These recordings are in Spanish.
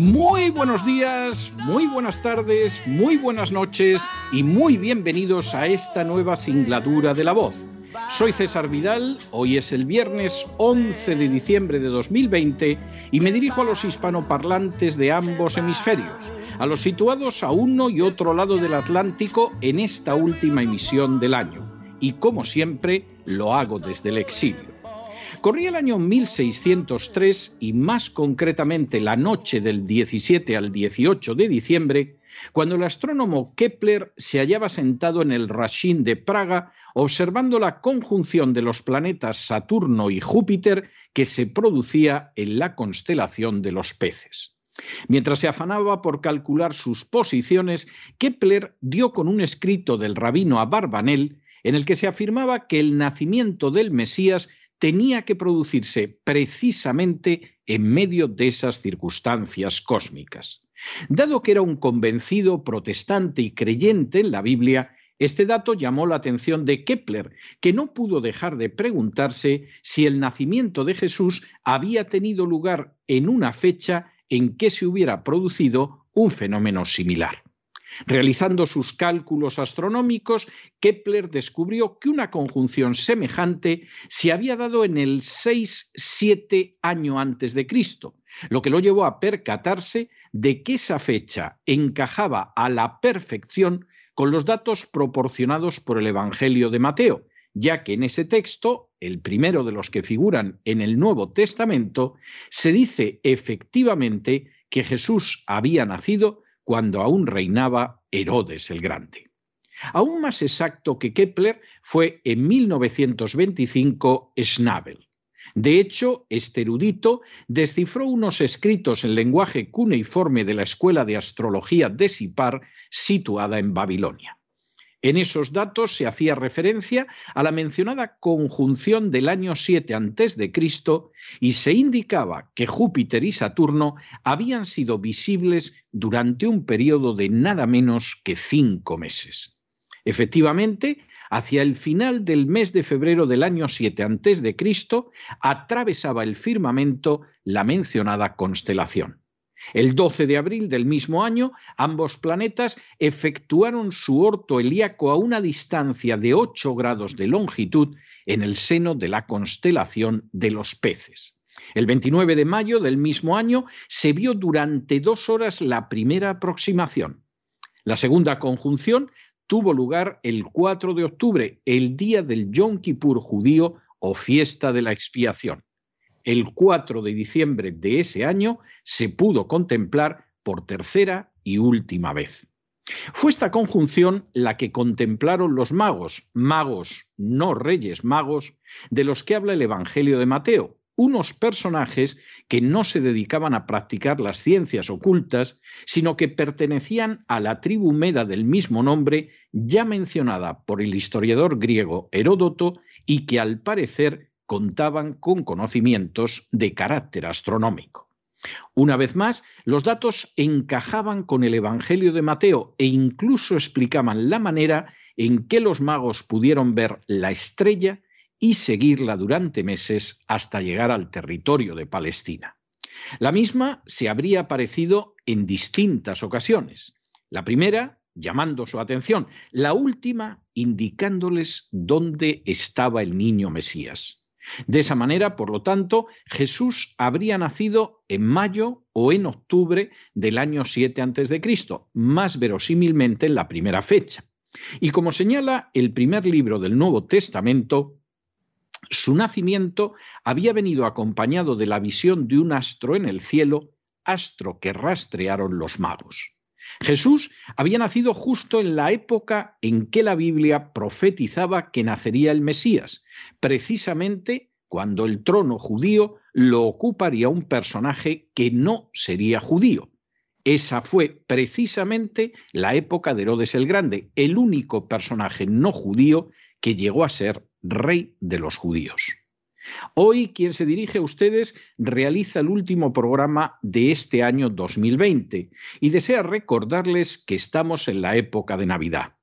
Muy buenos días, muy buenas tardes, muy buenas noches y muy bienvenidos a esta nueva singladura de la voz. Soy César Vidal, hoy es el viernes 11 de diciembre de 2020 y me dirijo a los hispanoparlantes de ambos hemisferios, a los situados a uno y otro lado del Atlántico en esta última emisión del año. Y como siempre, lo hago desde el exilio. Corría el año 1603 y más concretamente la noche del 17 al 18 de diciembre, cuando el astrónomo Kepler se hallaba sentado en el Rashín de Praga observando la conjunción de los planetas Saturno y Júpiter que se producía en la constelación de los peces. Mientras se afanaba por calcular sus posiciones, Kepler dio con un escrito del rabino Abarbanel en el que se afirmaba que el nacimiento del Mesías tenía que producirse precisamente en medio de esas circunstancias cósmicas. Dado que era un convencido protestante y creyente en la Biblia, este dato llamó la atención de Kepler, que no pudo dejar de preguntarse si el nacimiento de Jesús había tenido lugar en una fecha en que se hubiera producido un fenómeno similar. Realizando sus cálculos astronómicos, Kepler descubrió que una conjunción semejante se había dado en el 6-7 año antes de Cristo, lo que lo llevó a percatarse de que esa fecha encajaba a la perfección con los datos proporcionados por el Evangelio de Mateo, ya que en ese texto, el primero de los que figuran en el Nuevo Testamento, se dice efectivamente que Jesús había nacido cuando aún reinaba Herodes el Grande. Aún más exacto que Kepler fue en 1925 Schnabel. De hecho, este erudito descifró unos escritos en lenguaje cuneiforme de la Escuela de Astrología de Sipar, situada en Babilonia. En esos datos se hacía referencia a la mencionada conjunción del año 7 a.C. y se indicaba que Júpiter y Saturno habían sido visibles durante un periodo de nada menos que cinco meses. Efectivamente, hacia el final del mes de febrero del año 7 a.C., atravesaba el firmamento la mencionada constelación. El 12 de abril del mismo año, ambos planetas efectuaron su orto helíaco a una distancia de 8 grados de longitud en el seno de la constelación de los peces. El 29 de mayo del mismo año se vio durante dos horas la primera aproximación. La segunda conjunción tuvo lugar el 4 de octubre, el día del Yom Kippur judío o fiesta de la expiación el 4 de diciembre de ese año se pudo contemplar por tercera y última vez. Fue esta conjunción la que contemplaron los magos, magos, no reyes magos, de los que habla el Evangelio de Mateo, unos personajes que no se dedicaban a practicar las ciencias ocultas, sino que pertenecían a la tribu meda del mismo nombre, ya mencionada por el historiador griego Heródoto, y que al parecer contaban con conocimientos de carácter astronómico. Una vez más, los datos encajaban con el Evangelio de Mateo e incluso explicaban la manera en que los magos pudieron ver la estrella y seguirla durante meses hasta llegar al territorio de Palestina. La misma se habría aparecido en distintas ocasiones. La primera llamando su atención, la última indicándoles dónde estaba el niño Mesías. De esa manera, por lo tanto, Jesús habría nacido en mayo o en octubre del año 7 a.C., más verosímilmente en la primera fecha. Y como señala el primer libro del Nuevo Testamento, su nacimiento había venido acompañado de la visión de un astro en el cielo, astro que rastrearon los magos. Jesús había nacido justo en la época en que la Biblia profetizaba que nacería el Mesías, precisamente cuando el trono judío lo ocuparía un personaje que no sería judío. Esa fue precisamente la época de Herodes el Grande, el único personaje no judío que llegó a ser rey de los judíos. Hoy quien se dirige a ustedes realiza el último programa de este año 2020 y desea recordarles que estamos en la época de Navidad.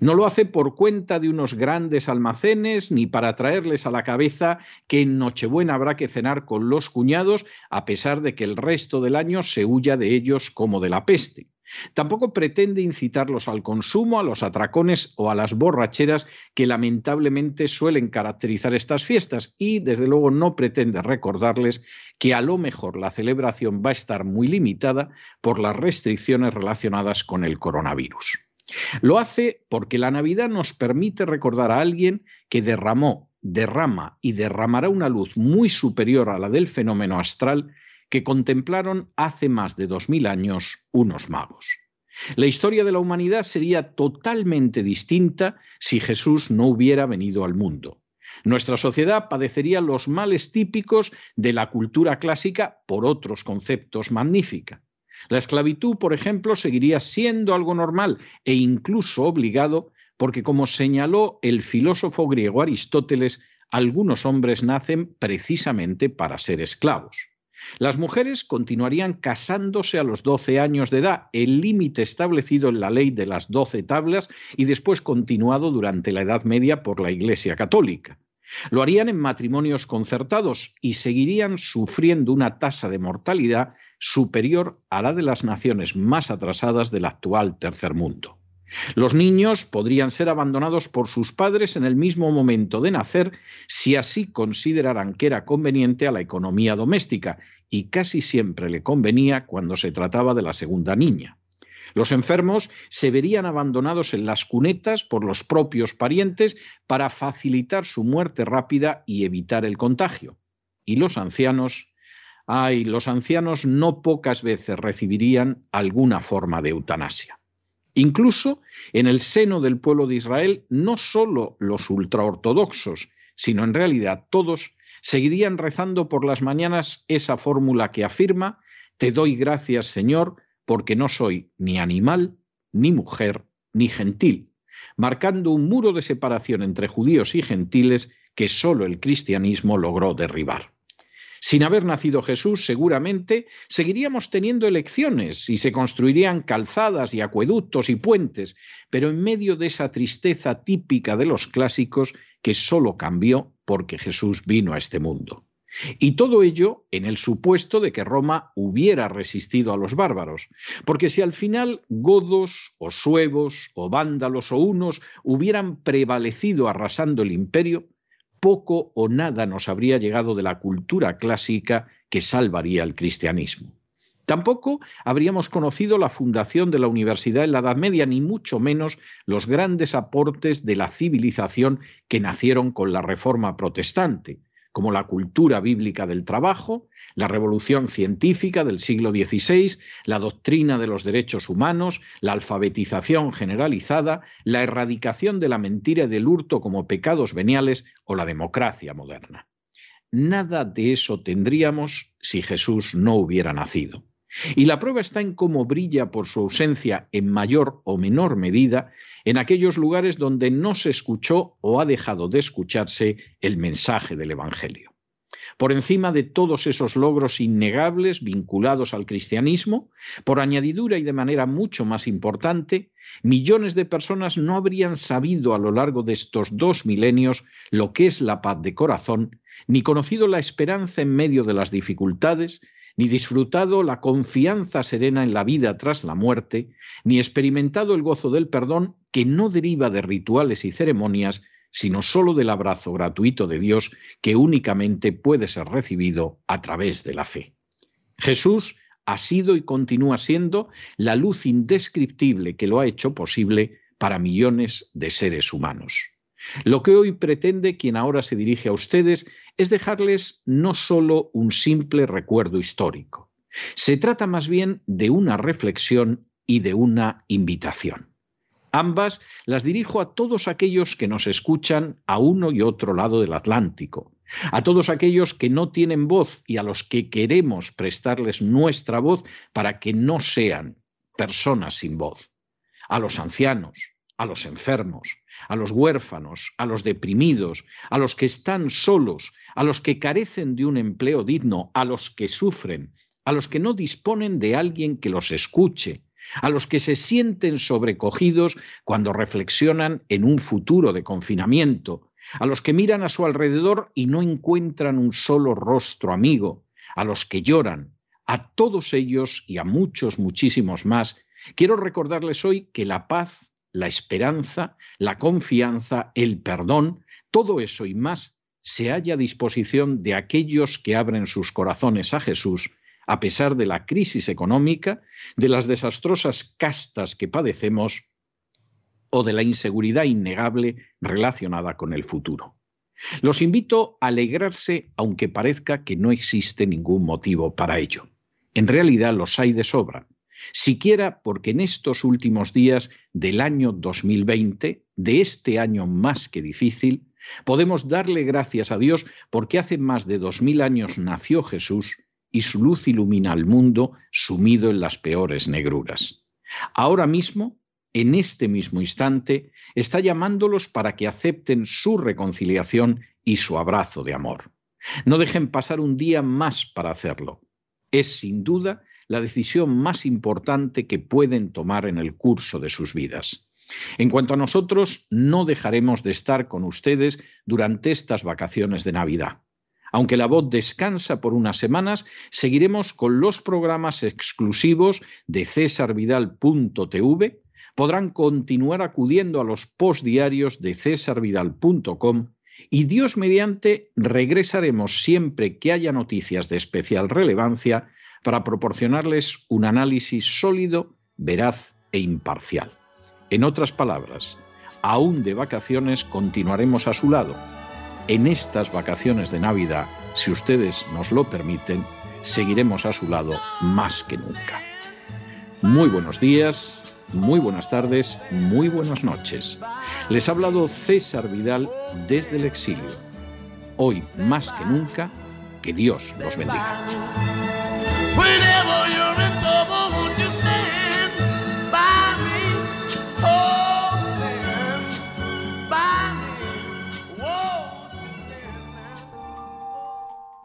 No lo hace por cuenta de unos grandes almacenes ni para traerles a la cabeza que en Nochebuena habrá que cenar con los cuñados a pesar de que el resto del año se huya de ellos como de la peste. Tampoco pretende incitarlos al consumo, a los atracones o a las borracheras que lamentablemente suelen caracterizar estas fiestas y desde luego no pretende recordarles que a lo mejor la celebración va a estar muy limitada por las restricciones relacionadas con el coronavirus. Lo hace porque la Navidad nos permite recordar a alguien que derramó, derrama y derramará una luz muy superior a la del fenómeno astral que contemplaron hace más de dos mil años unos magos. La historia de la humanidad sería totalmente distinta si Jesús no hubiera venido al mundo. Nuestra sociedad padecería los males típicos de la cultura clásica por otros conceptos magnífica. La esclavitud, por ejemplo, seguiría siendo algo normal e incluso obligado, porque como señaló el filósofo griego Aristóteles, algunos hombres nacen precisamente para ser esclavos. Las mujeres continuarían casándose a los 12 años de edad, el límite establecido en la ley de las doce tablas y después continuado durante la Edad Media por la Iglesia Católica. Lo harían en matrimonios concertados y seguirían sufriendo una tasa de mortalidad superior a la de las naciones más atrasadas del actual tercer mundo. Los niños podrían ser abandonados por sus padres en el mismo momento de nacer si así consideraran que era conveniente a la economía doméstica, y casi siempre le convenía cuando se trataba de la segunda niña. Los enfermos se verían abandonados en las cunetas por los propios parientes para facilitar su muerte rápida y evitar el contagio. Y los ancianos, ay, los ancianos no pocas veces recibirían alguna forma de eutanasia. Incluso en el seno del pueblo de Israel, no solo los ultraortodoxos, sino en realidad todos, seguirían rezando por las mañanas esa fórmula que afirma, Te doy gracias, Señor, porque no soy ni animal, ni mujer, ni gentil, marcando un muro de separación entre judíos y gentiles que sólo el cristianismo logró derribar. Sin haber nacido Jesús, seguramente seguiríamos teniendo elecciones y se construirían calzadas y acueductos y puentes, pero en medio de esa tristeza típica de los clásicos que sólo cambió porque Jesús vino a este mundo. Y todo ello en el supuesto de que Roma hubiera resistido a los bárbaros, porque si al final godos o suevos o vándalos o unos hubieran prevalecido arrasando el imperio, poco o nada nos habría llegado de la cultura clásica que salvaría el cristianismo. Tampoco habríamos conocido la fundación de la universidad en la Edad Media, ni mucho menos los grandes aportes de la civilización que nacieron con la Reforma protestante, como la cultura bíblica del trabajo, la revolución científica del siglo XVI, la doctrina de los derechos humanos, la alfabetización generalizada, la erradicación de la mentira y del hurto como pecados veniales o la democracia moderna. Nada de eso tendríamos si Jesús no hubiera nacido. Y la prueba está en cómo brilla por su ausencia en mayor o menor medida en aquellos lugares donde no se escuchó o ha dejado de escucharse el mensaje del Evangelio. Por encima de todos esos logros innegables vinculados al cristianismo, por añadidura y de manera mucho más importante, millones de personas no habrían sabido a lo largo de estos dos milenios lo que es la paz de corazón, ni conocido la esperanza en medio de las dificultades, ni disfrutado la confianza serena en la vida tras la muerte, ni experimentado el gozo del perdón que no deriva de rituales y ceremonias, sino sólo del abrazo gratuito de Dios que únicamente puede ser recibido a través de la fe. Jesús ha sido y continúa siendo la luz indescriptible que lo ha hecho posible para millones de seres humanos. Lo que hoy pretende quien ahora se dirige a ustedes es dejarles no solo un simple recuerdo histórico, se trata más bien de una reflexión y de una invitación. Ambas las dirijo a todos aquellos que nos escuchan a uno y otro lado del Atlántico, a todos aquellos que no tienen voz y a los que queremos prestarles nuestra voz para que no sean personas sin voz, a los ancianos, a los enfermos, a los huérfanos, a los deprimidos, a los que están solos, a los que carecen de un empleo digno, a los que sufren, a los que no disponen de alguien que los escuche, a los que se sienten sobrecogidos cuando reflexionan en un futuro de confinamiento, a los que miran a su alrededor y no encuentran un solo rostro amigo, a los que lloran, a todos ellos y a muchos, muchísimos más, quiero recordarles hoy que la paz, la esperanza, la confianza, el perdón, todo eso y más se halla a disposición de aquellos que abren sus corazones a Jesús a pesar de la crisis económica, de las desastrosas castas que padecemos o de la inseguridad innegable relacionada con el futuro. Los invito a alegrarse aunque parezca que no existe ningún motivo para ello. En realidad los hay de sobra, siquiera porque en estos últimos días del año 2020, de este año más que difícil, podemos darle gracias a Dios porque hace más de dos mil años nació Jesús y su luz ilumina al mundo sumido en las peores negruras. Ahora mismo, en este mismo instante, está llamándolos para que acepten su reconciliación y su abrazo de amor. No dejen pasar un día más para hacerlo. Es sin duda la decisión más importante que pueden tomar en el curso de sus vidas. En cuanto a nosotros, no dejaremos de estar con ustedes durante estas vacaciones de Navidad. Aunque la voz descansa por unas semanas, seguiremos con los programas exclusivos de cesarvidal.tv. Podrán continuar acudiendo a los postdiarios de cesarvidal.com y Dios mediante regresaremos siempre que haya noticias de especial relevancia para proporcionarles un análisis sólido, veraz e imparcial. En otras palabras, aún de vacaciones continuaremos a su lado en estas vacaciones de Navidad, si ustedes nos lo permiten, seguiremos a su lado más que nunca. Muy buenos días, muy buenas tardes, muy buenas noches. Les ha hablado César Vidal desde el exilio. Hoy más que nunca, que Dios los bendiga.